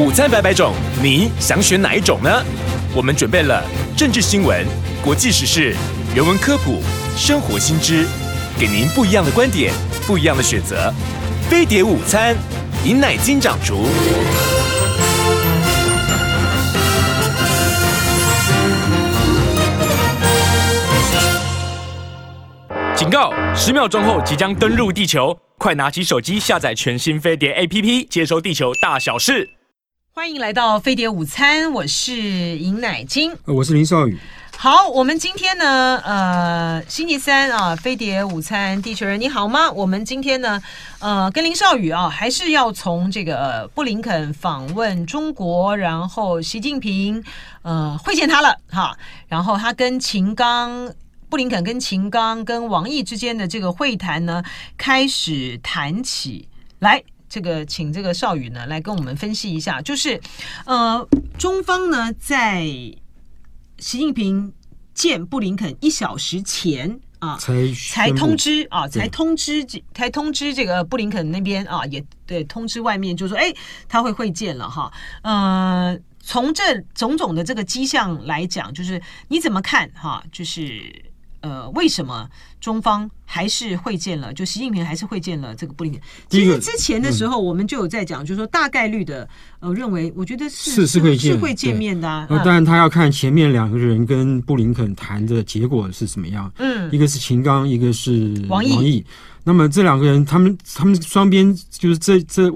午餐百百种，你想选哪一种呢？我们准备了政治新闻、国际时事、人文科普、生活新知，给您不一样的观点，不一样的选择。飞碟午餐，饮奶金掌厨。警告！十秒钟后即将登陆地球，快拿起手机下载全新飞碟 APP，接收地球大小事。欢迎来到飞碟午餐，我是尹乃菁，我是林少宇。好，我们今天呢，呃，星期三啊，飞碟午餐，地球人你好吗？我们今天呢，呃，跟林少宇啊，还是要从这个布林肯访问中国，然后习近平呃会见他了哈，然后他跟秦刚。布林肯跟秦刚跟王毅之间的这个会谈呢，开始谈起来。这个请这个少宇呢来跟我们分析一下，就是呃，中方呢在习近平见布林肯一小时前啊，才才通知啊，才通知才通知这个布林肯那边啊，也对通知外面，就说哎，他会会见了哈。呃，从这种种的这个迹象来讲，就是你怎么看哈？就是。呃，为什么中方还是会见了？就习近平还是会见了这个布林肯。其实之前的时候，我们就有在讲，就是说大概率的，呃，认为我觉得是是是会见是会见面的啊。当然，他要看前面两个人跟布林肯谈的结果是怎么样。嗯，一个是秦刚，一个是王毅。王毅。那么这两个人，他们他们双边就是这这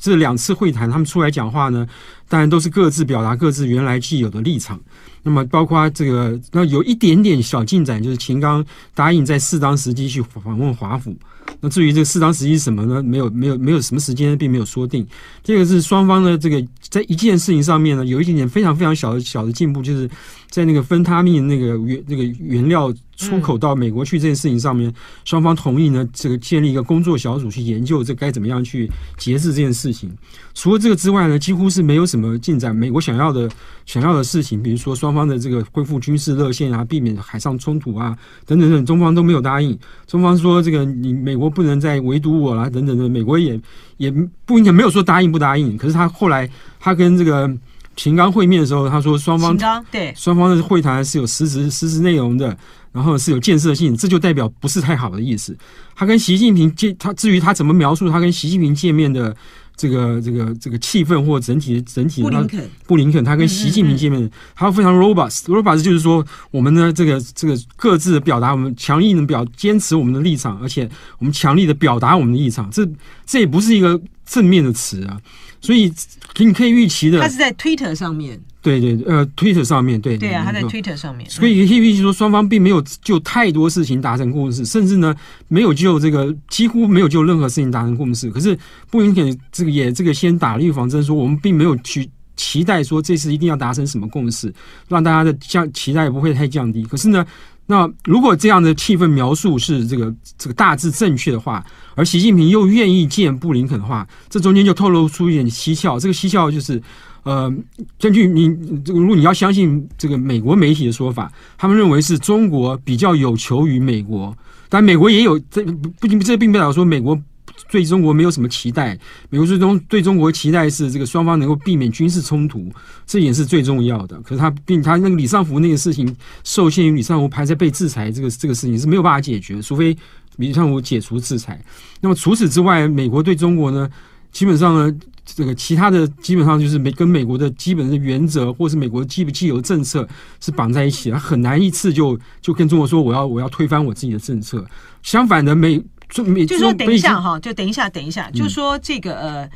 这两次会谈，他们出来讲话呢，当然都是各自表达各自原来既有的立场。那么包括这个，那有一点点小进展，就是秦刚答应在适当时机去访问华府。那至于这个适当时机是什么呢？没有，没有，没有什么时间，并没有说定。这个是双方的这个在一件事情上面呢，有一点点非常非常小的小的进步，就是在那个芬他命那个原那个原料出口到美国去这件事情上面，双方同意呢，这个建立一个工作小组去研究这该怎么样去节制这件事情。除了这个之外呢，几乎是没有什么进展。美国想要的想要的事情，比如说双方的这个恢复军事热线啊，避免海上冲突啊，等等等，中方都没有答应。中方说这个你美国不能再围堵我了，等等的，美国也也不应该没有说答应不答应。可是他后来他跟这个秦刚会面的时候，他说双方对双方的会谈是有实质实质内容的，然后是有建设性，这就代表不是太好的意思。他跟习近平见他，至于他怎么描述他跟习近平见面的。这个这个这个气氛或整体整体的，布林肯。布林肯他跟习近平见面，嗯嗯嗯他非常 robust，robust 就是说我们呢这个这个各自的表达，我们强硬的表坚持我们的立场，而且我们强力的表达我们的立场，这这也不是一个正面的词啊，所以你可以预期的，他是在 Twitter 上面。对对，呃，Twitter 上面对。对啊，他在 Twitter 上面，所以可以预期说，双方并没有就太多事情达成共识，甚至呢，没有就这个几乎没有就任何事情达成共识。可是布林肯这个也这个先打了预防针，说我们并没有去期待说这次一定要达成什么共识，让大家的降期待不会太降低。可是呢，那如果这样的气氛描述是这个这个大致正确的话，而习近平又愿意见布林肯的话，这中间就透露出一点蹊跷。这个蹊跷就是。呃，根据你这个，如果你要相信这个美国媒体的说法，他们认为是中国比较有求于美国，但美国也有这不不，这并不代表说美国对中国没有什么期待。美国最终对中国期待是这个双方能够避免军事冲突，这也是最重要的。可是他并他那个李尚福那个事情受限于李尚福还在被制裁，这个这个事情是没有办法解决，除非李尚福解除制裁。那么除此之外，美国对中国呢，基本上呢。这个其他的基本上就是美跟美国的基本的原则，或是美国既不既有政策是绑在一起，他很难一次就就跟中国说我要我要推翻我自己的政策。相反的，美就美就说等一下哈，就等一下等一下，就说这个呃，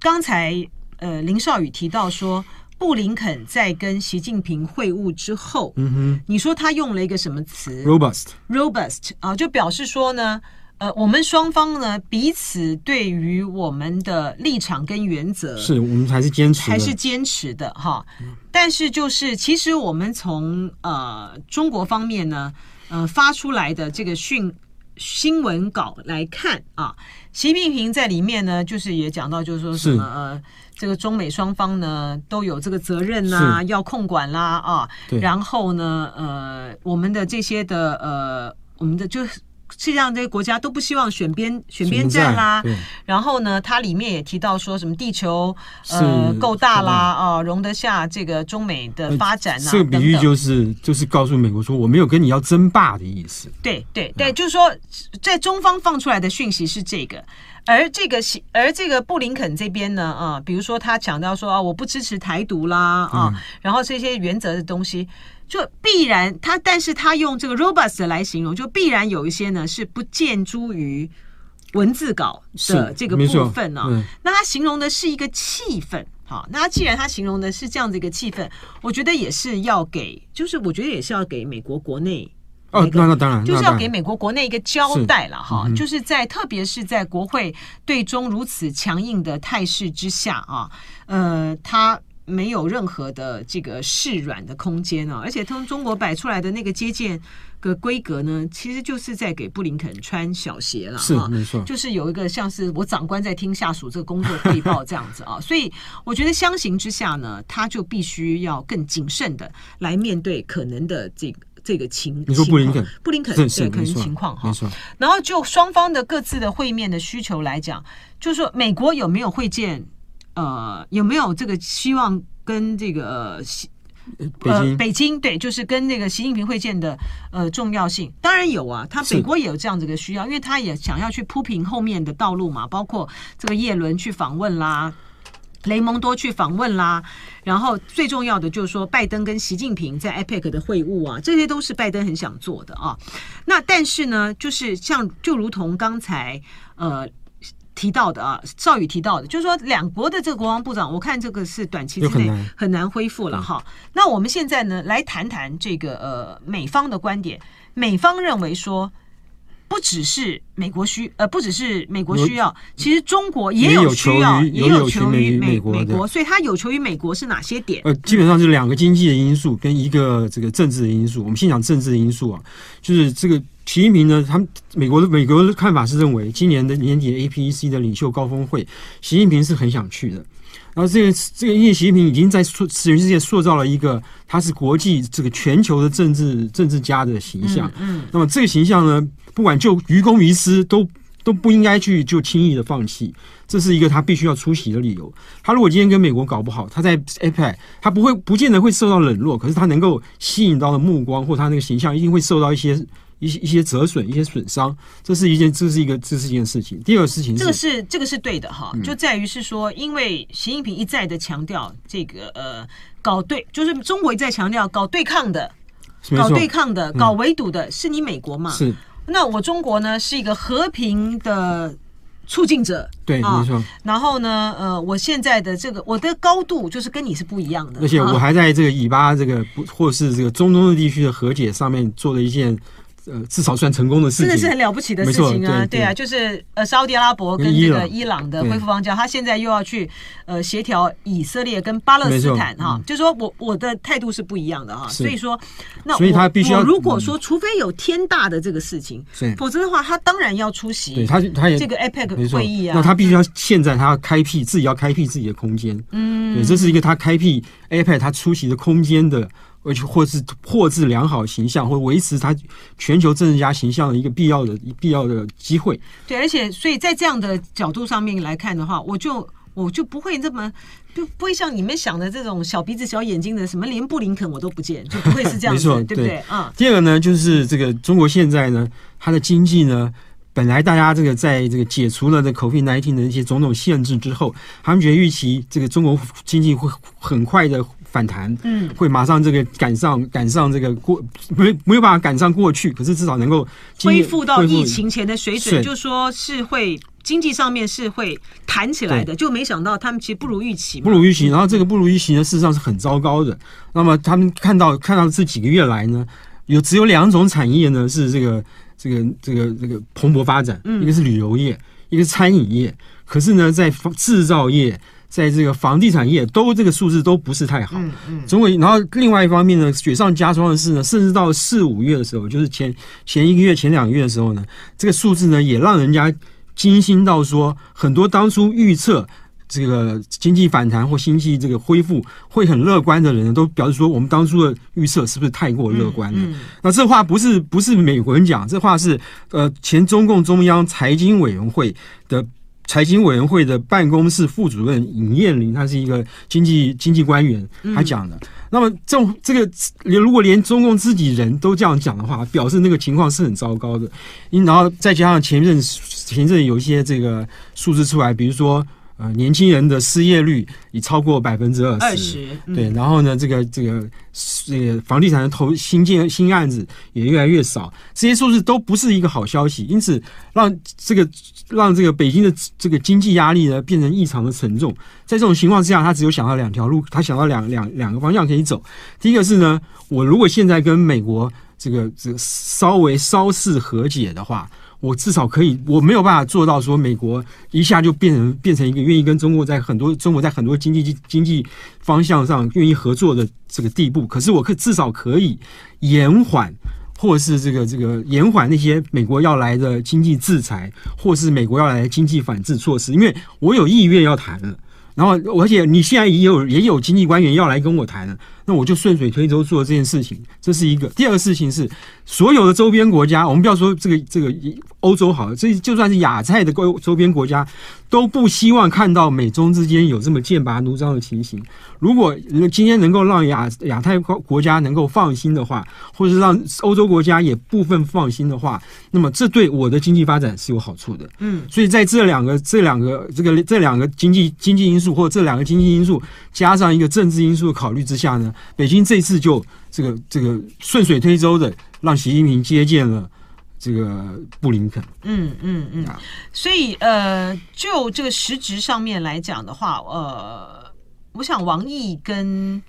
刚才呃林少宇提到说布林肯在跟习近平会晤之后，嗯哼，你说他用了一个什么词？robust robust 啊，就表示说呢。呃，我们双方呢，彼此对于我们的立场跟原则，是我们还是坚持，还是坚持的哈。但是就是，其实我们从呃中国方面呢，呃发出来的这个讯新闻稿来看啊，习近平在里面呢，就是也讲到，就是说什么呃，这个中美双方呢都有这个责任呐、啊，要控管啦啊。然后呢，呃，我们的这些的呃，我们的就是。世界上这些国家都不希望选边选边站啦。然后呢，它里面也提到说什么地球呃够大啦啊、呃，容得下这个中美的发展啊。这个比喻就是就是告诉美国说，我没有跟你要争霸的意思。对对对，就是说在中方放出来的讯息是这个。而这个而这个布林肯这边呢，啊，比如说他强调说啊，我不支持台独啦，啊，嗯、然后这些原则的东西，就必然他，但是他用这个 robust 来形容，就必然有一些呢是不见诸于文字稿的这个部分呢、那他形容的是一个气氛，好，那他既然他形容的是这样的一个气氛，我觉得也是要给，就是我觉得也是要给美国国内。哦，那那当然，就是要给美国国内一个交代了哈，是就是在特别是在国会对中如此强硬的态势之下啊，呃，他没有任何的这个示软的空间啊，而且从中国摆出来的那个接见的规格呢，其实就是在给布林肯穿小鞋了，是没错，就是有一个像是我长官在听下属这个工作汇报这样子啊，所以我觉得相形之下呢，他就必须要更谨慎的来面对可能的这个。这个情，你说布林肯，布林肯对可能情况哈，然后就双方的各自的会面的需求来讲，就是说美国有没有会见，呃，有没有这个希望跟这个呃北京北京对，就是跟那个习近平会见的呃重要性，当然有啊，他美国也有这样子的需要，因为他也想要去铺平后面的道路嘛，包括这个叶伦去访问啦。雷蒙多去访问啦，然后最重要的就是说，拜登跟习近平在 APEC 的会晤啊，这些都是拜登很想做的啊。那但是呢，就是像就如同刚才呃提到的啊，邵宇提到的，就是说两国的这个国防部长，我看这个是短期之内很难恢复了哈。那我们现在呢，来谈谈这个呃美方的观点，美方认为说。不只是美国需，呃，不只是美国需要，其实中国也有需要，也有求于美美国，所以它有求于美国是哪些点？呃，基本上是两个经济的因素跟一个这个政治的因素。我们先讲政治的因素啊，就是这个习近平呢，他们美国的美国的看法是认为，今年的年底的 APEC 的领袖高峰会，习近平是很想去的。然后这个这个，因为习近平已经在塑全世界塑造了一个他是国际这个全球的政治政治家的形象。嗯，嗯，那么这个形象呢，不管就于公于私，都都不应该去就轻易的放弃。这是一个他必须要出席的理由。他如果今天跟美国搞不好，他在 APEC 他不会不见得会受到冷落，可是他能够吸引到的目光或他那个形象一定会受到一些。一些一些折损，一些损伤，这是一件，这是一个，这是一件事情。第二个事情是，这个是这个是对的哈，就在于是说，因为习近平一再的强调这个呃，搞对，就是中国一再强调搞对抗的，搞对抗的，搞围堵的，是你美国嘛？是。那我中国呢，是一个和平的促进者，对，没错。然后呢，呃，我现在的这个我的高度就是跟你是不一样的，而且我还在这个以巴这个不或是这个中东的地区的和解上面做了一件。呃，至少算成功的事情，真的是很了不起的事情啊！对，对啊，就是呃，沙乌地阿拉伯跟这个伊朗的恢复邦交，他现在又要去呃协调以色列跟巴勒斯坦哈，嗯、就是说我我的态度是不一样的哈，是。所以说那所以他必须要如果说除非有天大的这个事情，否则的话他当然要出席，对他他也这个 APEC 会议啊，那他必须要现在他要开辟自己要开辟自己的空间，嗯，对，这是一个他开辟 APEC 他出席的空间的。而且或是获致良好形象，或维持他全球政治家形象的一个必要的必要的机会。对，而且所以在这样的角度上面来看的话，我就我就不会这么就不会像你们想的这种小鼻子小眼睛的，什么连布林肯我都不见，就不会是这样子，对不对？啊、嗯。第二个呢，就是这个中国现在呢，它的经济呢，本来大家这个在这个解除了这 COVID-19 的一些种种限制之后，他们觉得预期这个中国经济会很快的。反弹，嗯，会马上这个赶上赶上这个过没没有办法赶上过去，可是至少能够恢复到疫情前的水准，就说是会经济上面是会弹起来的，就没想到他们其实不如预期，不如预期，然后这个不如预期呢，事实上是很糟糕的。那么他们看到看到这几个月来呢，有只有两种产业呢是这个这个这个这个蓬勃发展，嗯，一个是旅游业，一个是餐饮业，可是呢，在制造业。在这个房地产业都这个数字都不是太好，嗯嗯，总归然后另外一方面呢，雪上加霜的是呢，甚至到四五月的时候，就是前前一个月、前两个月的时候呢，这个数字呢也让人家惊心到说，很多当初预测这个经济反弹或经济这个恢复会很乐观的人，都表示说，我们当初的预测是不是太过乐观了？嗯嗯、那这话不是不是美国人讲，这话是呃前中共中央财经委员会的财经委员会的办公室副主任尹燕玲，他是一个经济经济官员，他讲的。嗯、那么这种这个连如果连中共自己人都这样讲的话，表示那个情况是很糟糕的。因然后再加上前阵前阵有一些这个数字出来，比如说。呃，年轻人的失业率已超过百分之二十，对，然后呢，这个这个这个房地产的投新建新案子也越来越少，这些数字都不是一个好消息，因此让这个让这个北京的这个经济压力呢变成异常的沉重。在这种情况之下，他只有想到两条路，他想到两两两个方向可以走。第一个是呢，我如果现在跟美国这个这个稍微稍事和解的话。我至少可以，我没有办法做到说美国一下就变成变成一个愿意跟中国在很多中国在很多经济经济方向上愿意合作的这个地步。可是我可至少可以延缓，或是这个这个延缓那些美国要来的经济制裁，或是美国要来的经济反制措施，因为我有意愿要谈了。然后，而且你现在也有也有经济官员要来跟我谈了，那我就顺水推舟做这件事情，这是一个。第二个事情是，所有的周边国家，我们不要说这个这个欧洲好了，这就算是亚太的周周边国家，都不希望看到美中之间有这么剑拔弩张的情形。如果今天能够让亚亚太国家能够放心的话，或者是让欧洲国家也部分放心的话，那么这对我的经济发展是有好处的。嗯，所以在这两个这两个这个这两个经济经济因素，或者这两个经济因素加上一个政治因素的考虑之下呢，北京这次就这个这个顺水推舟的让习近平接见了这个布林肯。嗯嗯嗯，所以呃，就这个实质上面来讲的话，呃，我想王毅跟。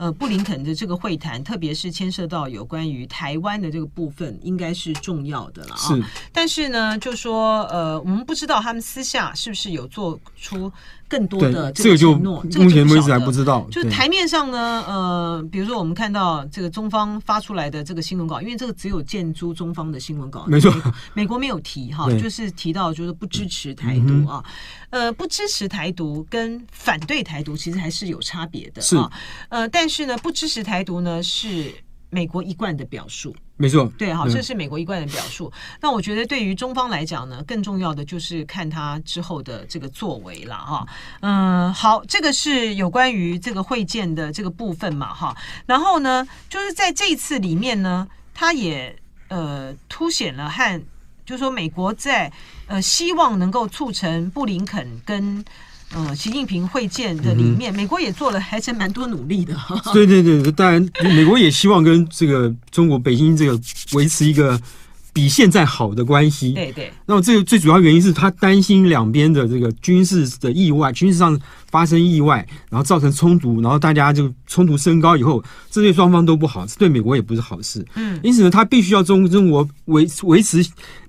呃，布林肯的这个会谈，特别是牵涉到有关于台湾的这个部分，应该是重要的了啊。是。但是呢，就说呃，我们不知道他们私下是不是有做出更多的这个承诺。这个就目前为止还不知道。就台面上呢，呃，比如说我们看到这个中方发出来的这个新闻稿，因为这个只有建租中方的新闻稿，没错，美，美国没有提哈，就是提到就是不支持台独啊。呃，不支持台独跟反对台独其实还是有差别的啊。呃，但是呢，不支持台独呢是美国一贯的表述，没错。对，好，这是美国一贯的表述。那我觉得对于中方来讲呢，更重要的就是看他之后的这个作为了哈。嗯，好，这个是有关于这个会见的这个部分嘛哈。然后呢，就是在这一次里面呢，他也呃凸显了和。就是说，美国在呃希望能够促成布林肯跟呃习近平会见的里面，嗯、美国也做了还是蛮多努力的。对对对，当然美国也希望跟这个中国北京这个维持一个比现在好的关系。对对。那么这个最主要原因是他担心两边的这个军事的意外，军事上发生意外，然后造成冲突，然后大家就冲突升高以后，这对双方都不好，这对美国也不是好事。嗯。因此呢，他必须要中中国维维持。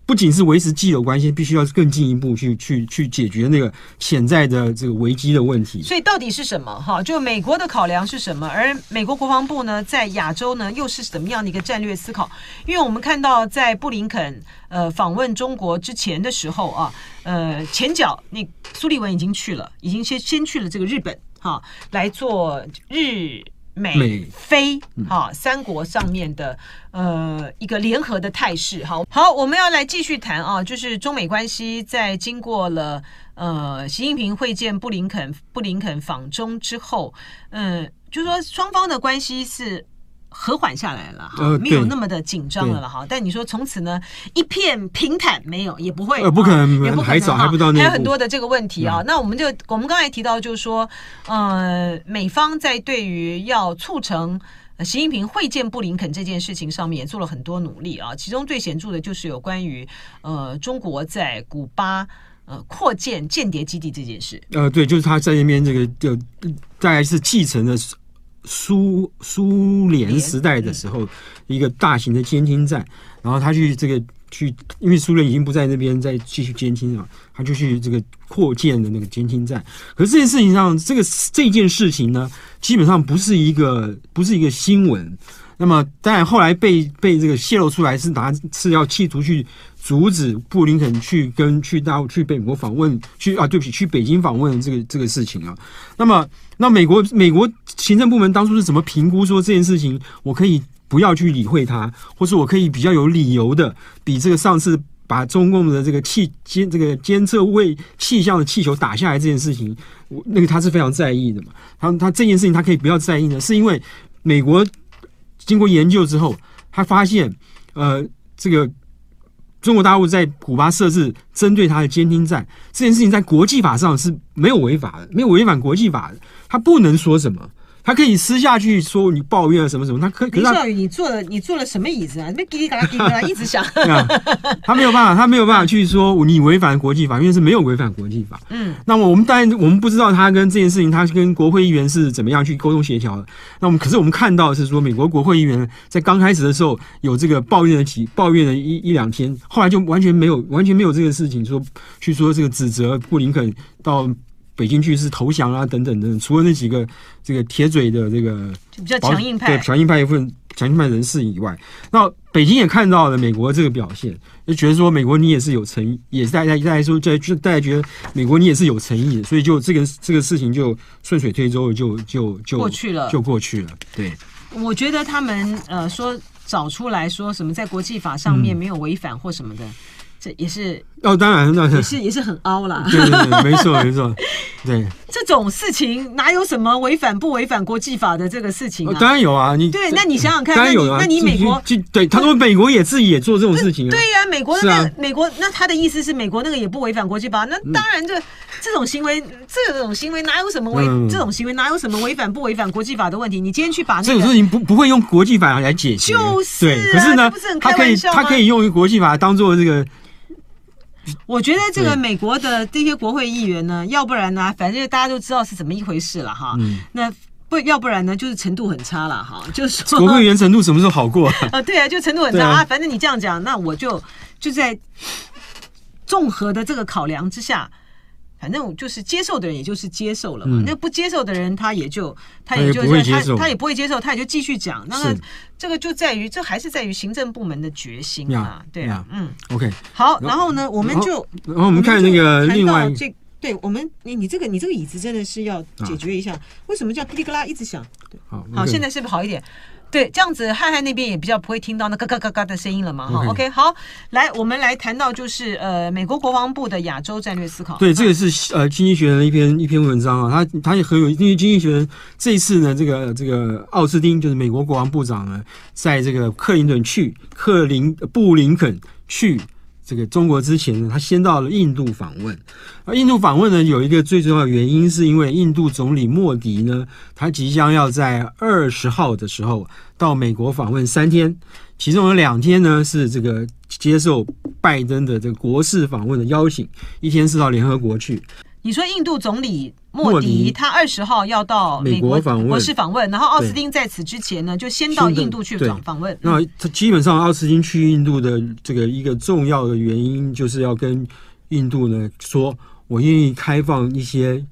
不仅是维持既有关系，必须要更进一步去去去解决那个潜在的这个危机的问题。所以到底是什么？哈，就美国的考量是什么？而美国国防部呢，在亚洲呢，又是怎么样的一个战略思考？因为我们看到，在布林肯呃访问中国之前的时候啊，呃，前脚那苏利文已经去了，已经先先去了这个日本哈，来做日。美非哈三国上面的呃一个联合的态势，好好，我们要来继续谈啊，就是中美关系在经过了呃习近平会见布林肯，布林肯访中之后，嗯、呃，就说双方的关系是。和缓下来了哈，没有那么的紧张了了哈。但你说从此呢，一片平坦没有，也不会，呃，不可能，也不可能，还早，还不到那，还有很多的这个问题啊。那我们就我们刚才提到，就是说，呃，美方在对于要促成习近平会见布林肯这件事情上面也做了很多努力啊。其中最显著的就是有关于呃中国在古巴呃扩建间谍基地这件事。呃，对，就是他在那边这个就大概是继承的。苏苏联时代的时候，一个大型的监听站，然后他去这个去，因为苏联已经不在那边再继续监听了，他就去这个扩建的那个监听站。可是这件事情上，这个这件事情呢，基本上不是一个不是一个新闻。那么当然后来被被这个泄露出来是拿是要企图去阻止布林肯去跟去大陆去美国访问，去啊，对不起，去北京访问这个这个事情啊。那么，那美国美国行政部门当初是怎么评估说这件事情，我可以不要去理会它，或是我可以比较有理由的，比这个上次把中共的这个气监这个监测卫气象的气球打下来这件事情，我那个他是非常在意的嘛。他他这件事情他可以不要在意呢，是因为美国经过研究之后。他发现，呃，这个中国大陆在古巴设置针对他的监听站，这件事情在国际法上是没有违法的，没有违反国际法的，他不能说什么。他可以私下去说你抱怨什么什么，他可林少宇，你坐了你坐了什么椅子啊？那叽里嘎啦叽里嘎啦 一直响。他没有办法，他没有办法去说你违反国际法，因为是没有违反国际法。嗯，那么我们当然我们不知道他跟这件事情，他跟国会议员是怎么样去沟通协调的。那我们可是我们看到的是说，美国国会议员在刚开始的时候有这个抱怨的几抱怨了一一两天，后来就完全没有完全没有这个事情说去说这个指责布林肯到。北京去是投降啊，等等等等，除了那几个这个铁嘴的这个就比较强硬派，对强硬派一部分强硬派人士以外，那北京也看到了美国这个表现，就觉得说美国你也是有诚意，也是大家大家说在就大家觉得美国你也是有诚意的，所以就这个这个事情就顺水推舟就就就过去了，就过去了。对，我觉得他们呃说找出来说什么在国际法上面没有违反或什么的。嗯这也是哦，当然，那也是也是很凹啦。对对对，没错没错，对。这种事情哪有什么违反不违反国际法的这个事情啊？当然有啊，你对，那你想想看，当然有啊。那你美国对他说美国也自己也做这种事情啊。对呀，美国那个美国那他的意思是美国那个也不违反国际法，那当然这这种行为这种行为哪有什么违这种行为哪有什么违反不违反国际法的问题？你今天去把这种事情不不会用国际法来解决，就是对。可是呢，他可以他可以用于国际法当做这个。我觉得这个美国的这些国会议员呢，要不然呢，反正大家都知道是怎么一回事了哈。嗯。那不要不然呢，就是程度很差了哈。就是说，国会议员程度什么时候好过？啊，对啊，就程度很差啊。反正你这样讲，那我就就在综合的这个考量之下。反正就是接受的人，也就是接受了嘛。嗯、那不接受的人，他也就他也就他他，他也不会接受，他也就继续讲。那个这个就在于，这还是在于行政部门的决心啊。对啊，嗯，OK。好，然后呢，我们就然后我们看那个另外这，对我们你你这个你这个椅子真的是要解决一下，啊、为什么叫噼里啪啦一直响？对，好，好，现在是不是好一点？对，这样子瀚瀚那边也比较不会听到那嘎嘎嘎嘎的声音了嘛，哈。OK，好，来，我们来谈到就是呃，美国国防部的亚洲战略思考。对，这个是呃，经济学人的一篇一篇文章啊，他他也很有，因为经济学人这一次呢，这个这个奥斯汀就是美国国防部长呢，在这个克林顿去克林布林肯去。这个中国之前呢，他先到了印度访问。而印度访问呢，有一个最重要的原因，是因为印度总理莫迪呢，他即将要在二十号的时候到美国访问三天，其中有两天呢是这个接受拜登的这个国事访问的邀请，一天是到联合国去。你说印度总理莫迪，他二十号要到美国访问国事访问，然后奥斯汀在此之前呢，就先到印度去访访问。那他基本上奥斯汀去印度的这个一个重要的原因，就是要跟印度呢说，我愿意开放一些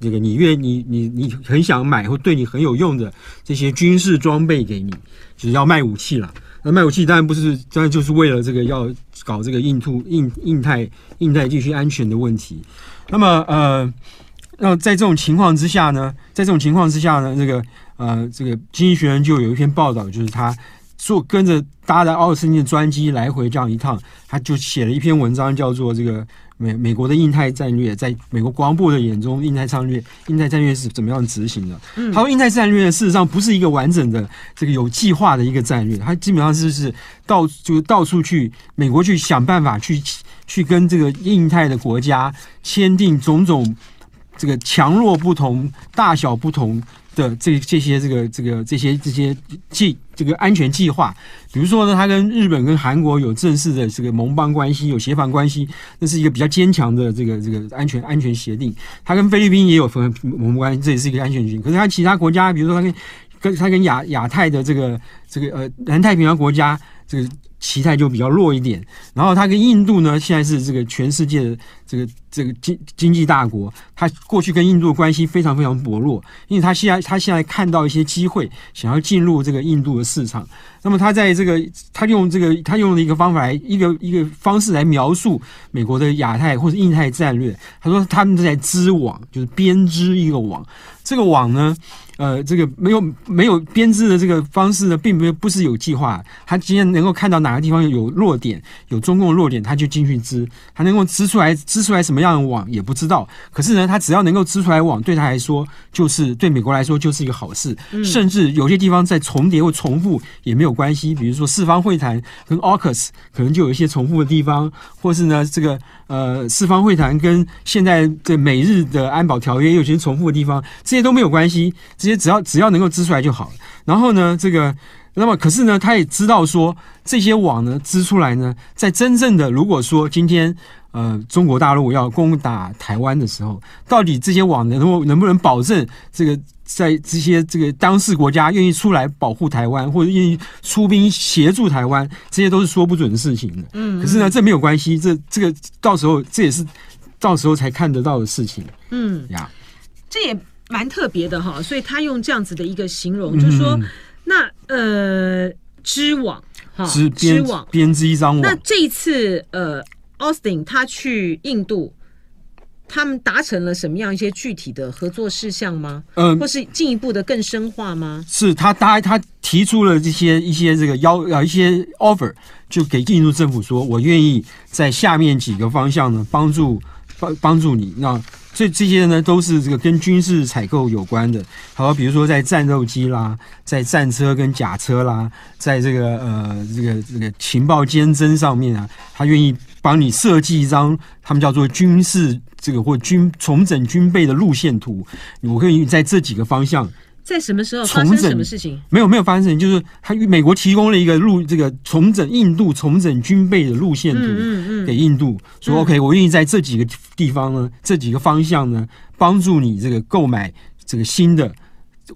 这个你愿你你你很想买或对你很有用的这些军事装备给你，就是要卖武器了。那卖武器当然不是，当然就是为了这个要搞这个印度印印太印太地区安全的问题。那么呃，那在这种情况之下呢，在这种情况之下呢，这个呃，这个《经济学人》就有一篇报道，就是他坐跟着搭的奥斯汀的专机来回这样一趟，他就写了一篇文章，叫做《这个美美国的印太战略》在美国国防部的眼中，印太战略印太战略是怎么样执行的？嗯，他说，印太战略事实上不是一个完整的这个有计划的一个战略，它基本上是是到就到处去美国去想办法去。去跟这个印太的国家签订种种这个强弱不同、大小不同的这这些这个这个这些这些计这个安全计划，比如说呢，他跟日本跟韩国有正式的这个盟邦关系，有协防关系，那是一个比较坚强的这个这个安全安全协定。他跟菲律宾也有盟盟关系，这也是一个安全协定。可是他其他国家，比如说他跟跟他跟亚亚太的这个这个呃南太平洋国家这个。期待就比较弱一点。然后它跟印度呢，现在是这个全世界的这个这个经经济大国，它过去跟印度的关系非常非常薄弱，因为它现在它现在看到一些机会，想要进入这个印度的市场。那么他在这个他用这个他用了一个方法来一个一个方式来描述美国的亚太或者印太战略。他说他们在织网，就是编织一个网。这个网呢，呃，这个没有没有编织的这个方式呢，并没有不是有计划。他今天能够看到哪个地方有弱点，有中共的弱点，他就进去织。他能够织出来织出来什么样的网也不知道。可是呢，他只要能够织出来网，对他来说就是对美国来说就是一个好事。嗯、甚至有些地方在重叠或重复也没有关系。比如说四方会谈跟 AUKUS 可能就有一些重复的地方，或是呢这个呃四方会谈跟现在的美日的安保条约有些重复的地方，这些都没有关系，这些只要只要能够织出来就好了。然后呢，这个那么可是呢，他也知道说这些网呢织出来呢，在真正的如果说今天呃中国大陆要攻打台湾的时候，到底这些网能够能不能保证这个在这些这个当事国家愿意出来保护台湾，或者愿意出兵协助台湾，这些都是说不准的事情的。嗯，可是呢，这没有关系，这这个到时候这也是到时候才看得到的事情。嗯呀，这也。蛮特别的哈，所以他用这样子的一个形容，嗯、就是说，那呃织网哈，织织网编织一张网。那这一次呃，Austin 他去印度，他们达成了什么样一些具体的合作事项吗？嗯、呃，或是进一步的更深化吗？是他他他提出了这些一些这个要呃一些 offer，就给印度政府说，我愿意在下面几个方向呢帮助帮帮助你那。这这些呢，都是这个跟军事采购有关的。好，比如说在战斗机啦，在战车跟甲车啦，在这个呃这个这个情报监侦上面啊，他愿意帮你设计一张他们叫做军事这个或军重整军备的路线图。我可以在这几个方向。在什么时候重整什么事情？没有没有发生就是他美国提供了一个路，这个重整印度重整军备的路线图给印度，说 OK，我愿意在这几个地方呢，这几个方向呢，帮助你这个购买这个新的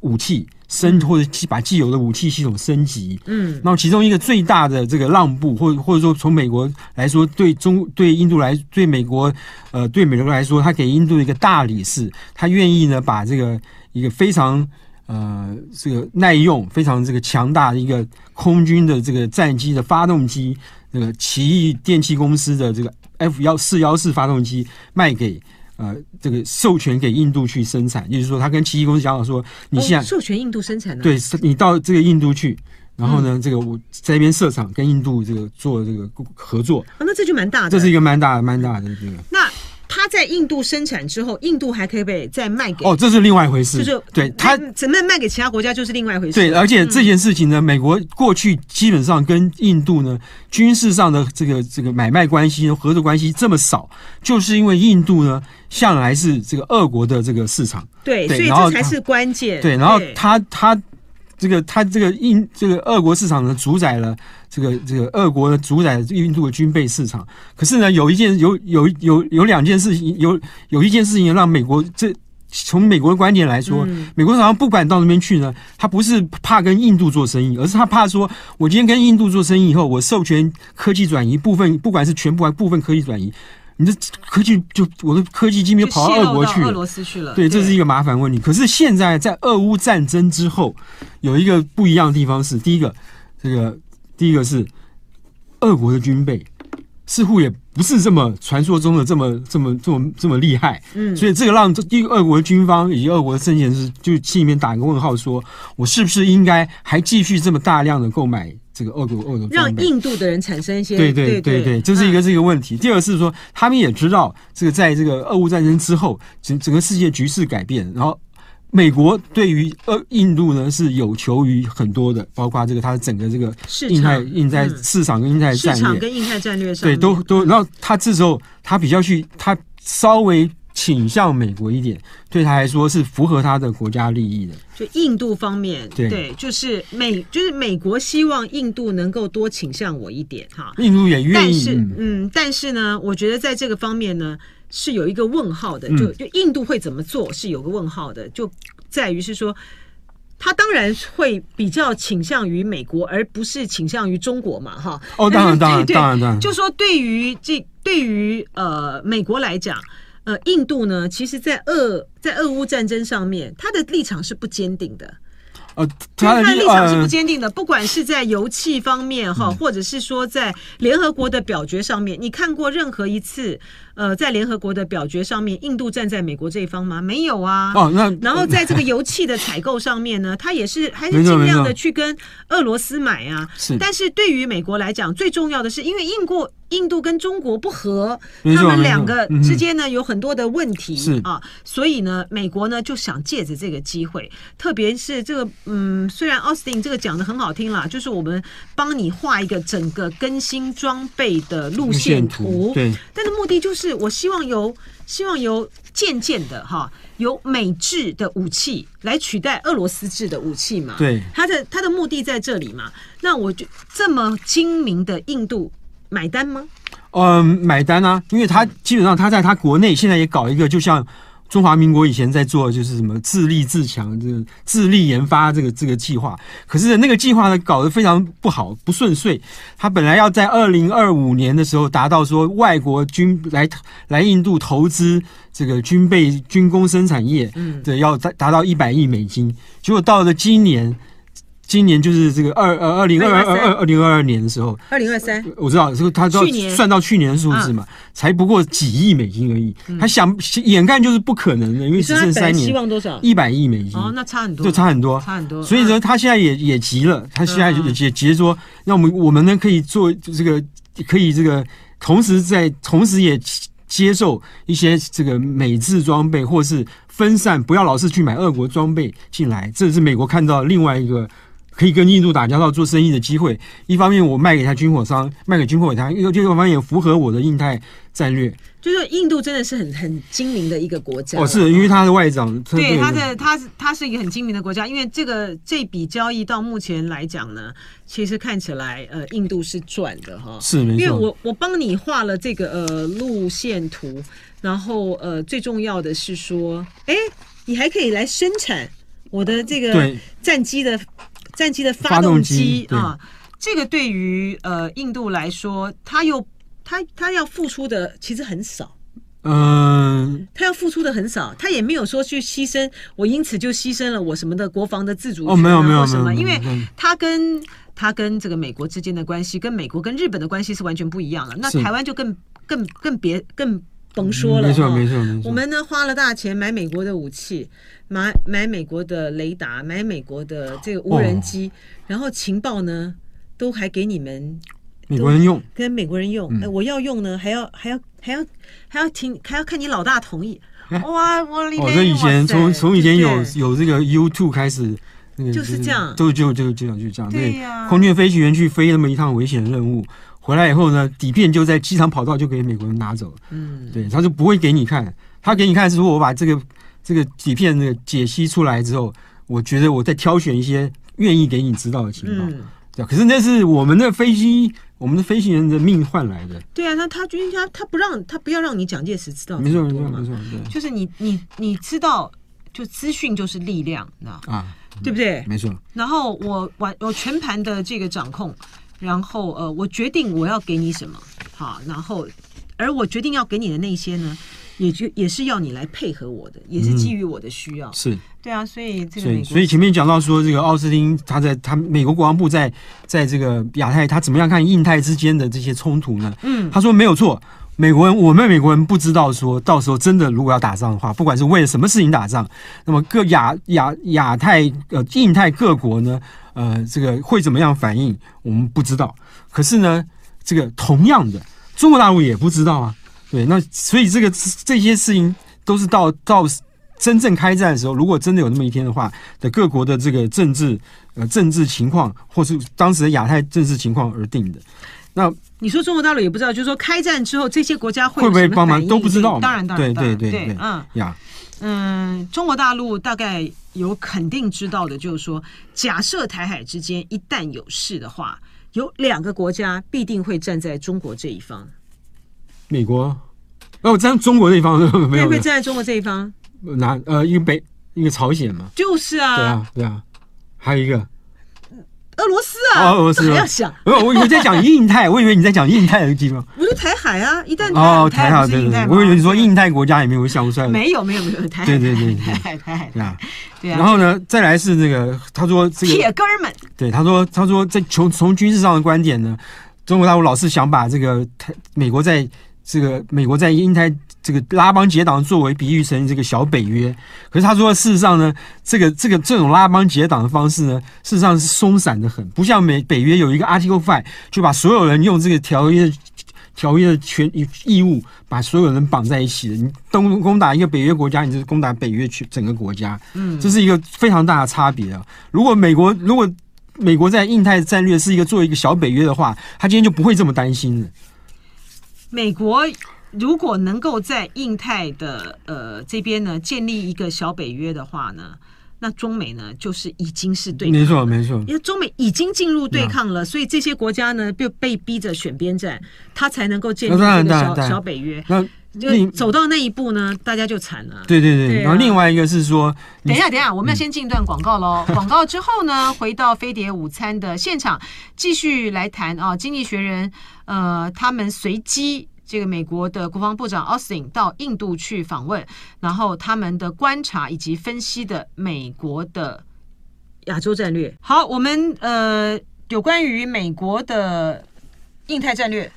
武器升或者把既有的武器系统升级。嗯，那其中一个最大的这个让步，或或者说从美国来说，对中对印度来对美国呃对美国来说，他给印度一个大礼是，他愿意呢把这个一个非常。呃，这个耐用、非常这个强大的一个空军的这个战机的发动机，那个奇异电器公司的这个 F 幺四幺四发动机卖给呃这个授权给印度去生产，也就是说，他跟奇异公司讲好说，你现在、哦、授权印度生产的，对，你到这个印度去，然后呢，嗯、这个我在那边设厂，跟印度这个做这个合作，那这就蛮大的，这是一个蛮大的、蛮大的这个。那。他在印度生产之后，印度还可以被再卖给哦，这是另外一回事。就是对他怎么卖给其他国家，就是另外一回事。对，而且这件事情呢，嗯、美国过去基本上跟印度呢军事上的这个这个买卖关系、合作关系这么少，就是因为印度呢向来是这个俄国的这个市场。对，对所以这才是关键。对，然后他他。这个他这个印这个俄国市场呢，主宰了这个这个俄国主宰印度的军备市场。可是呢，有一件有有有有两件事情，有有一件事情让美国这从美国的观点来说，嗯、美国好像不管到那边去呢，他不是怕跟印度做生意，而是他怕说，我今天跟印度做生意以后，我授权科技转移部分，不管是全部还部分科技转移。你的科技就我的科技机密跑到俄国去了，俄罗斯去了。对，这是一个麻烦问题。可是现在在俄乌战争之后，有一个不一样的地方是，第一个，这个第一个是俄国的军备似乎也不是这么传说中的这么这么这么这么厉害。嗯，所以这个让这第俄国的军方以及俄国的政权是就心里面打一个问号，说我是不是应该还继续这么大量的购买？这个恶国俄国让印度的人产生一些对对对对，这是一个这个问题。第二是说，他们也知道这个在这个俄乌战争之后，整整个世界局势改变，然后美国对于呃印度呢是有求于很多的，包括这个它的整个这个印太印太市场跟印太战略，市场跟印太战略上对都都，然后他这时候他比较去他稍微。倾向美国一点，对他来说是符合他的国家利益的。就印度方面，对，对，就是美，就是美国希望印度能够多倾向我一点哈。印度也愿意，但是嗯，但是呢，我觉得在这个方面呢，是有一个问号的。就就印度会怎么做是有个问号的，就在于是说。他当然会比较倾向于美国，而不是倾向于中国嘛，哈。哦，当然，当然，当然，当然。就说对于这对于呃美国来讲，呃，印度呢，其实在俄在俄乌战争上面，他的立场是不坚定的。呃，他的立场是不坚定的，不管是在油气方面哈，或者是说在联合国的表决上面，你看过任何一次？呃，在联合国的表决上面，印度站在美国这一方吗？没有啊。哦，那然后在这个油气的采购上面呢，他也是还是尽量的去跟俄罗斯买啊。是。但是对于美国来讲，最重要的是，因为印过印度跟中国不和，他们两个之间呢有很多的问题啊，所以呢，美国呢就想借着这个机会，特别是这个嗯，虽然奥斯汀这个讲的很好听啦，就是我们帮你画一个整个更新装备的路线图，对，但是目的就是。是我希望由希望由渐渐的哈，由美制的武器来取代俄罗斯制的武器嘛？对，他的他的目的在这里嘛？那我就这么精明的印度买单吗？嗯，买单啊，因为他基本上他在他国内现在也搞一个，就像。中华民国以前在做就是什么自立自强，这个自力研发这个这个计划，可是那个计划呢搞得非常不好，不顺遂。他本来要在二零二五年的时候达到说外国军来来印度投资这个军备军工生产业，嗯，对，要达达到一百亿美金，结果到了今年。今年就是这个二呃二零二二二二零二二年的时候，二零二三，我知道这个他都要算到去年的数字嘛，才不过几亿美金而已。他想眼看就是不可能的，因为只剩三年。希望多少？一百亿美金。哦，那差很多，就差很多，差很多。所以说他现在也也急了，他现在也也急着说，那我们我们呢可以做这个，可以这个同时在同时也接受一些这个美制装备，或是分散，不要老是去买俄国装备进来。这是美国看到另外一个。可以跟印度打交道、做生意的机会。一方面，我卖给他军火商，卖给军火给他；又另一方面，也符合我的印太战略。就是印度真的是很很精明的一个国家。哦，是因为他的外长，对他的他是他是一个很精明的国家。因为这个这笔交易到目前来讲呢，其实看起来呃，印度是赚的哈。是没错。因为我我帮你画了这个呃路线图，然后呃最重要的是说，哎，你还可以来生产我的这个战机的。战机的发动机啊，这个对于呃印度来说，他又他他要付出的其实很少，嗯，他要付出的很少，他也没有说去牺牲，我因此就牺牲了我什么的国防的自主权啊，哦，没有没有什么，因为他跟他跟这个美国之间的关系，跟美国跟日本的关系是完全不一样了，那台湾就更更更别更。甭说了，没错没错没错。我们呢花了大钱买美国的武器，买买美国的雷达，买美国的这个无人机，然后情报呢都还给你们美国人用，跟美国人用。哎，我要用呢，还要还要还要还要听，还要看你老大同意。哇，我里面。哦，这以前从从以前有有这个 YouTube 开始，那个就是这样，就就就就这样就这样。对呀，空军飞行员去飞那么一趟危险的任务。回来以后呢，底片就在机场跑道就给美国人拿走了。嗯，对，他就不会给你看，他给你看是说我把这个这个底片的解析出来之后，我觉得我在挑选一些愿意给你知道的情报。嗯，对，可是那是我们的飞机，我们的飞行员的命换来的。对啊，那他军他他不让他不要让你蒋介石知道，没错没错没错，对，就是你你你知道，就资讯就是力量，那啊，对不对？没错。然后我完我全盘的这个掌控。然后呃，我决定我要给你什么，好，然后而我决定要给你的那些呢，也就也是要你来配合我的，也是基于我的需要。嗯、是，对啊，所以这个所以，所以前面讲到说，这个奥斯汀他在他美国国防部在在这个亚太，他怎么样看印太之间的这些冲突呢？嗯，他说没有错。美国人，我们美国人不知道，说到时候真的如果要打仗的话，不管是为了什么事情打仗，那么各亚亚亚太呃印太各国呢，呃，这个会怎么样反应，我们不知道。可是呢，这个同样的，中国大陆也不知道啊。对，那所以这个这些事情都是到到真正开战的时候，如果真的有那么一天的话，的各国的这个政治呃政治情况，或是当时的亚太政治情况而定的。那你说中国大陆也不知道，就是说开战之后这些国家会会不会帮忙都不知道。当然，当然，对对对对，嗯呀，嗯，中国大陆大概有肯定知道的，就是说，假设台海之间一旦有事的话，有两个国家必定会站在中国这一方。美国？哦，站中国这一方 没有？会站在中国这一方？哪？呃，一个北，一个朝鲜嘛。就是啊，对啊，对啊。还有一个。俄罗斯啊，俄罗斯还要想，我我以为在讲印太，我以为你在讲印太的地方。不是台海啊，一旦哦，台海对对对，我以为你说印太国家也没有想不出来。没有没有没有台海，对对对，台海台海对啊对啊。然后呢，再来是那个他说这个铁哥们，对他说他说在从从军事上的观点呢，中国大陆老是想把这个台美国在这个美国在印太。这个拉帮结党作为比喻成这个小北约，可是他说事实上呢，这个这个这种拉帮结党的方式呢，事实上是松散的很，不像美北约有一个 Article Five，就把所有人用这个条约条约的权义务把所有人绑在一起的。你东攻打一个北约国家，你就是攻打北约去整个国家，嗯，这是一个非常大的差别啊。如果美国如果美国在印太战略是一个做一个小北约的话，他今天就不会这么担心了。美国。如果能够在印太的呃这边呢建立一个小北约的话呢，那中美呢就是已经是对抗，没错没错，因为中美已经进入对抗了，所以这些国家呢被被逼着选边站，他才能够建立一个小小北约。那就走到那一步呢，大家就惨了。对对对，对啊、然后另外一个是说，等一下等一下，我们要先进一段广告喽。广告之后呢，回到飞碟午餐的现场，继续来谈啊，《经济学人》呃，他们随机。这个美国的国防部长奥斯汀到印度去访问，然后他们的观察以及分析的美国的亚洲战略。好，我们呃有关于美国的印太战略，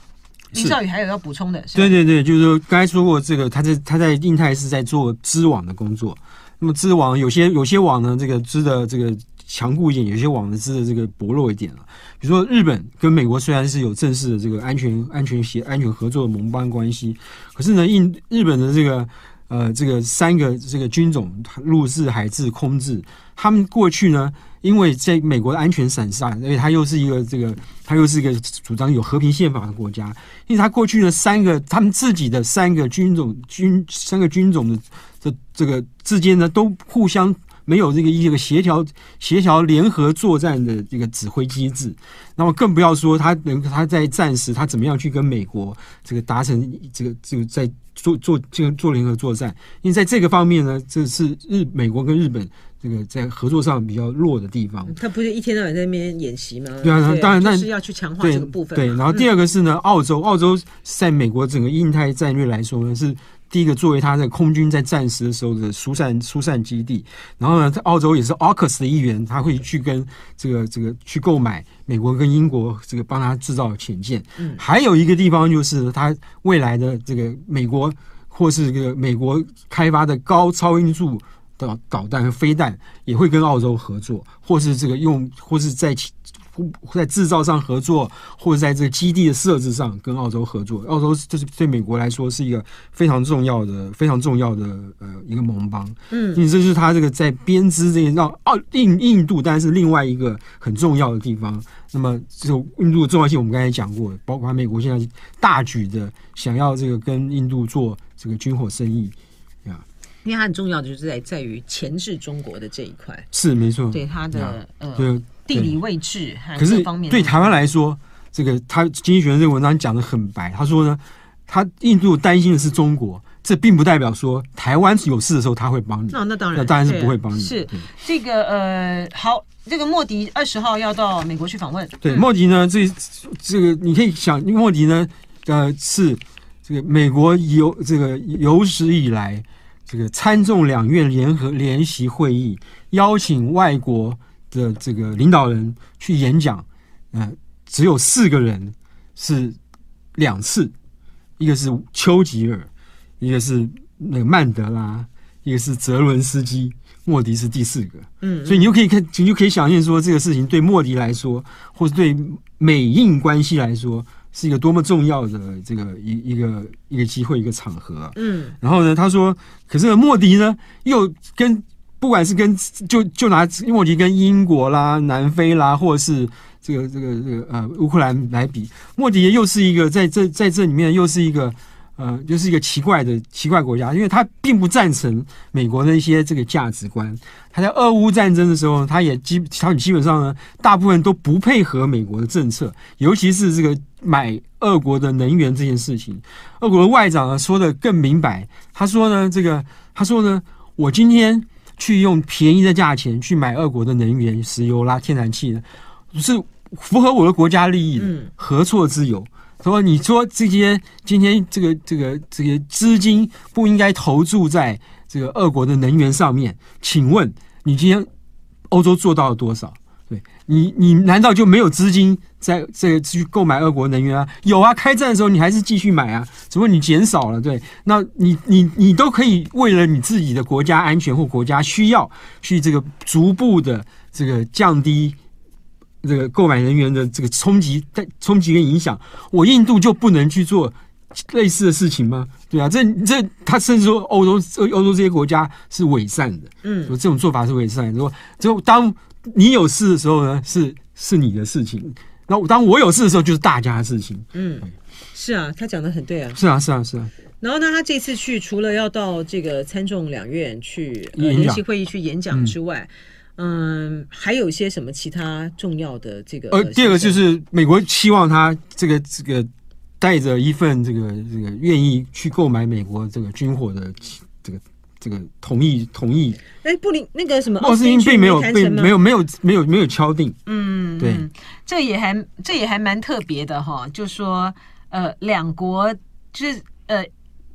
林少宇还有要补充的。对对对，就是说刚才说过，这个他在他在印太是在做织网的工作。那么织网有些有些网呢，这个织的这个。强固一点，有些网呢织的这个薄弱一点了。比如说，日本跟美国虽然是有正式的这个安全、安全协、安全合作的盟邦关系，可是呢，印日本的这个呃这个三个这个军种，陆制、海制、空制，他们过去呢，因为在美国的安全伞下，而且他又是一个这个，他又是一个主张有和平宪法的国家，因为他过去呢，三个他们自己的三个军种军三个军种的这这个之间呢，都互相。没有这个一个协调、协调联合作战的这个指挥机制，那么更不要说他能他在战时他怎么样去跟美国这个达成这个这个在做做这个做联合作战，因为在这个方面呢，这是日美国跟日本这个在合作上比较弱的地方。他不是一天到晚在那边演习吗？对啊，当然，但是要去强化这个部分。对，然后第二个是呢，澳洲，澳洲在美国整个印太战略来说呢是。第一个作为他在空军在战时的时候的疏散疏散基地，然后呢，在澳洲也是 AUKUS 的一员，他会去跟这个这个去购买美国跟英国这个帮他制造潜舰。嗯，还有一个地方就是他未来的这个美国或是这个美国开发的高超音速的导弹和飞弹也会跟澳洲合作，或是这个用或是在。在制造上合作，或者在这个基地的设置上跟澳洲合作。澳洲就是对美国来说是一个非常重要的、非常重要的呃一个盟邦。嗯，因为这是他这个在编织这些让澳印印度，但是另外一个很重要的地方。那么这个印度的重要性，我们刚才讲过，包括美国现在大举的想要这个跟印度做这个军火生意啊。因为它很重要的就是在在于钳制中国的这一块。是没错，对它的呃。对地理位置，可是对台湾来说，这个他经济学人这个文章讲的很白。他说呢，他印度担心的是中国，这并不代表说台湾有事的时候他会帮你。那那当然，那当然是不会帮你。是这个呃，好，这个莫迪二十号要到美国去访问。对，莫迪呢，这这个你可以想，莫迪呢，呃，是这个美国有这个有史以来这个参众两院联合联席会议邀请外国。的这个领导人去演讲，嗯、呃，只有四个人是两次，一个是丘吉尔，一个是那个曼德拉，一个是泽伦斯基，莫迪是第四个。嗯，所以你就可以看，你就可以想象说，这个事情对莫迪来说，或者对美印关系来说，是一个多么重要的这个一一个一个机会，一个场合。嗯，然后呢，他说，可是莫迪呢，又跟。不管是跟就就拿莫迪跟英国啦、南非啦，或者是这个这个这个呃乌克兰来比，莫迪又是一个在这在这里面又是一个呃又是一个奇怪的奇怪国家，因为他并不赞成美国的一些这个价值观。他在俄乌战争的时候，他也基他基本上呢，大部分都不配合美国的政策，尤其是这个买俄国的能源这件事情。俄国的外长呢说的更明白，他说呢这个他说呢，我今天。去用便宜的价钱去买俄国的能源、石油啦、天然气呢？是符合我的国家利益的，何错之有？说你说这些今天这个这个这些资金不应该投注在这个俄国的能源上面？请问你今天欧洲做到了多少？你，你难道就没有资金在这去购买俄国能源啊？有啊，开战的时候你还是继续买啊，只不过你减少了。对，那你你你都可以为了你自己的国家安全或国家需要，去这个逐步的这个降低这个购买能源的这个冲击、冲击跟影响。我印度就不能去做类似的事情吗？对啊，这这他甚至说欧洲欧洲这些国家是伪善的，嗯，说这种做法是伪善的。说就当。你有事的时候呢，是是你的事情；那当我有事的时候，就是大家的事情。嗯，是啊，他讲的很对啊。是啊，是啊，是啊。然后呢，他这次去除了要到这个参众两院去联席会议去演讲之外，嗯，嗯，还有一些什么其他重要的这个？呃，第二个就是美国希望他这个这个带着一份这个这个愿意去购买美国这个军火的这个。这个同意同意，哎，布林那个什么，奥斯汀并没有被没有没有没有没有敲定，嗯，对，这也还这也还蛮特别的哈，就说呃，两国就是呃，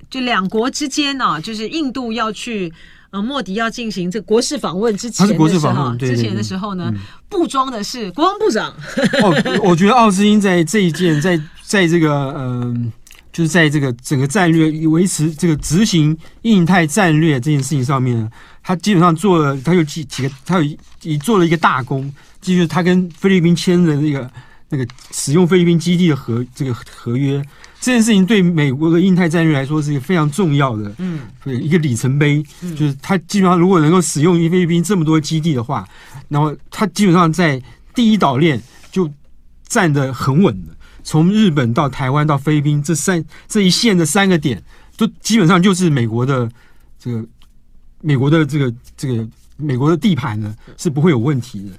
就两国之间呢，就是印度要去呃莫迪要进行这国事访问之前的时候，之前的时候呢，布装的是国防部长。哦，我觉得奥斯汀在这一件，在在这个嗯。就是在这个整个战略维持这个执行印太战略这件事情上面呢，他基本上做了，他有几几个，他有一做了一个大功，就是他跟菲律宾签的那个那个使用菲律宾基地的合这个合约，这件事情对美国的印太战略来说是一个非常重要的，嗯，一个里程碑。就是他基本上如果能够使用菲律宾这么多基地的话，然后他基本上在第一岛链就站得很稳的。从日本到台湾到菲律宾这三这一线的三个点，都基本上就是美国的这个美国的这个这个美国的地盘呢，是不会有问题的。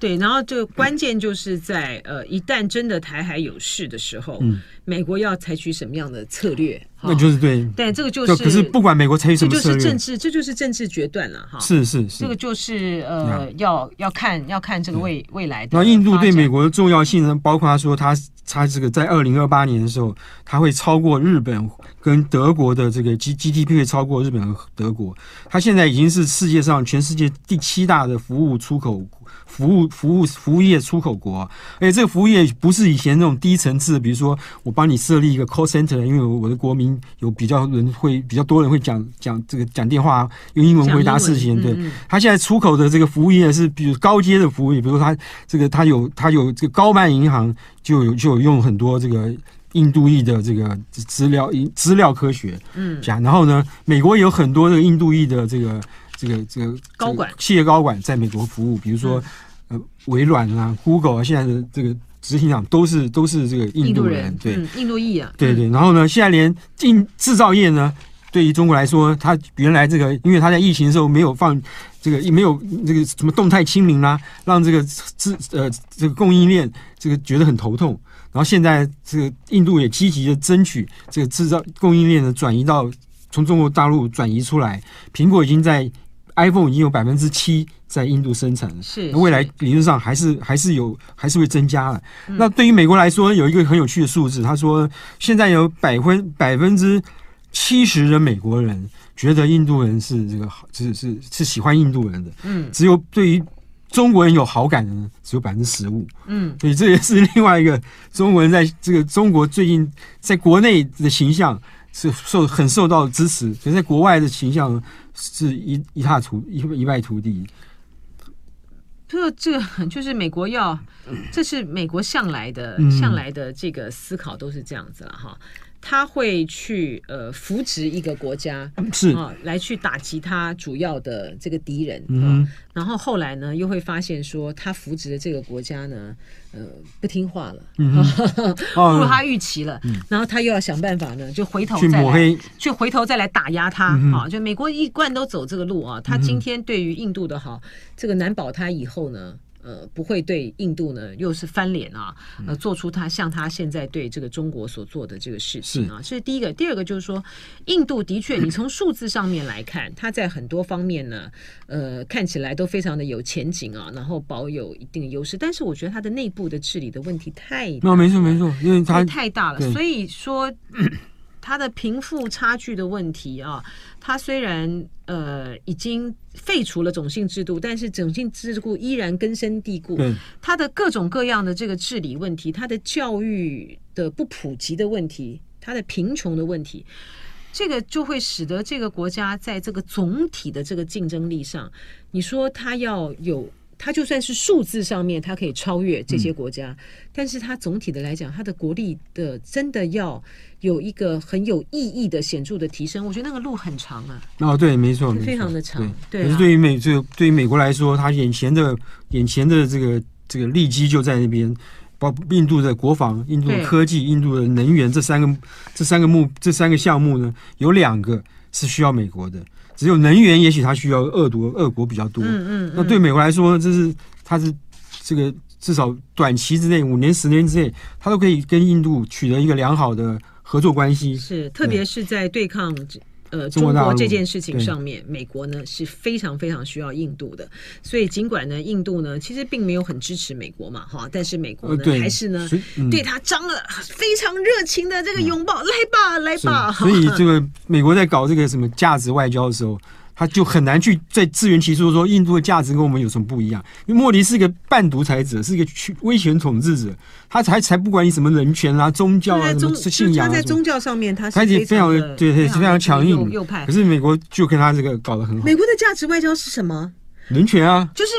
对，然后这个关键就是在呃，一旦真的台海有事的时候，嗯，美国要采取什么样的策略？那就是对，对，这个就是。可是不管美国采取什么策略，这就是政治，这就是政治决断了哈。是是是，这个就是呃，要要看要看这个未未来的。那印度对美国的重要性呢？包括他说他他这个在二零二八年的时候，他会超过日本跟德国的这个 G G D P 会超过日本和德国。他现在已经是世界上全世界第七大的服务出口。服务服务服务业出口国，而且这个服务业不是以前那种低层次，比如说我帮你设立一个 call center，因为我的国民有比较人会比较多人会讲讲这个讲电话用英文回答事情。对，他现在出口的这个服务业是比如高阶的服务业，比如说他这个他有他有这个高曼银行就有就有用很多这个印度裔的这个资料资料科学，嗯，讲然后呢，美国有很多的印度裔的这个。这个这个高管企业高管在美国服务，比如说呃微软啊、Google 啊，现在的这个执行长都是都是这个印度人，对，印度裔啊，对对。然后呢，现在连进制造业呢，对于中国来说，他原来这个，因为他在疫情的时候没有放这个，没有这个什么动态清零啦，让这个制呃这个供应链这个觉得很头痛。然后现在这个印度也积极的争取这个制造供应链的转移到从中国大陆转移出来，苹果已经在。iPhone 已经有百分之七在印度生产了，是未来理论上还是还是有还是会增加了。嗯、那对于美国来说，有一个很有趣的数字，他说现在有百分百分之七十的美国人觉得印度人是这个好，是是是喜欢印度人的。嗯，只有对于中国人有好感的呢，只有百分之十五。嗯，所以这也是另外一个中国人在这个中国最近在国内的形象是受很受到支持，所以在国外的形象。是一一塌涂一一败涂地。这这个就是美国要，这是美国向来的向来的这个思考都是这样子了哈。他会去呃扶植一个国家是。啊，来去打击他主要的这个敌人嗯，然后后来呢又会发现说他扶植的这个国家呢呃不听话了，嗯、不如他预期了，嗯，然后他又要想办法呢就回头再来去抹黑，去回头再来打压他啊，就美国一贯都走这个路啊。他今天对于印度的好，这个难保他以后呢呃，不会对印度呢，又是翻脸啊，呃，做出他像他现在对这个中国所做的这个事情啊，这是第一个。第二个就是说，印度的确，你从数字上面来看，它在很多方面呢，呃，看起来都非常的有前景啊，然后保有一定的优势。但是我觉得它的内部的治理的问题太……那没错没错，因为它太大了，所以说。它的贫富差距的问题啊，它虽然呃已经废除了种姓制度，但是种姓制度依然根深蒂固。它的各种各样的这个治理问题，它的教育的不普及的问题，它的贫穷的问题，这个就会使得这个国家在这个总体的这个竞争力上，你说它要有。它就算是数字上面，它可以超越这些国家，嗯、但是它总体的来讲，它的国力的真的要有一个很有意义的显著的提升，我觉得那个路很长啊。哦，对，没错，非常的长。对，可是对于美这个对于美国来说，它眼前的眼前的这个这个利基就在那边，包括印度的国防、印度的科技、印度的能源这三个这三个目这三个项目呢，有两个是需要美国的。只有能源，也许它需要恶毒恶国比较多。嗯嗯，嗯。那对美国来说，这是它是这个至少短期之内，五年、十年之内，它都可以跟印度取得一个良好的合作关系。是，特别是在对抗。呃，中国这件事情上面，美国呢是非常非常需要印度的。所以尽管呢，印度呢其实并没有很支持美国嘛，哈，但是美国呢还是呢对他张了非常热情的这个拥抱，来吧，来吧。所以这个美国在搞这个什么价值外交的时候。他就很难去再自圆其说，说印度的价值跟我们有什么不一样？因为莫迪是一个半独裁者，是一个去威权统治者，他才才不管你什么人权啊、宗教啊、什么信仰啊。他在宗教上面，他他也非常的对对，非常强硬右派。可是美国就跟他这个搞得很好。美国的价值外交是什么？人权啊，就是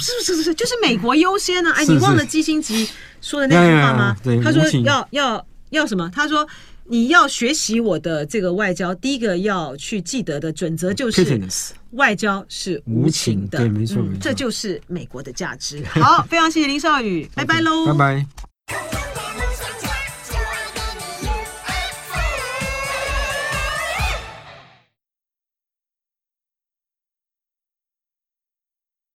是是是是，就是美国优先啊！哎，你忘了基辛格说的那句话吗？对，他说要要要什么？他说。你要学习我的这个外交，第一个要去记得的准则就是，外交是无情的，对，没错，这就是美国的价值。好，非常谢谢林少宇，拜拜喽，拜拜。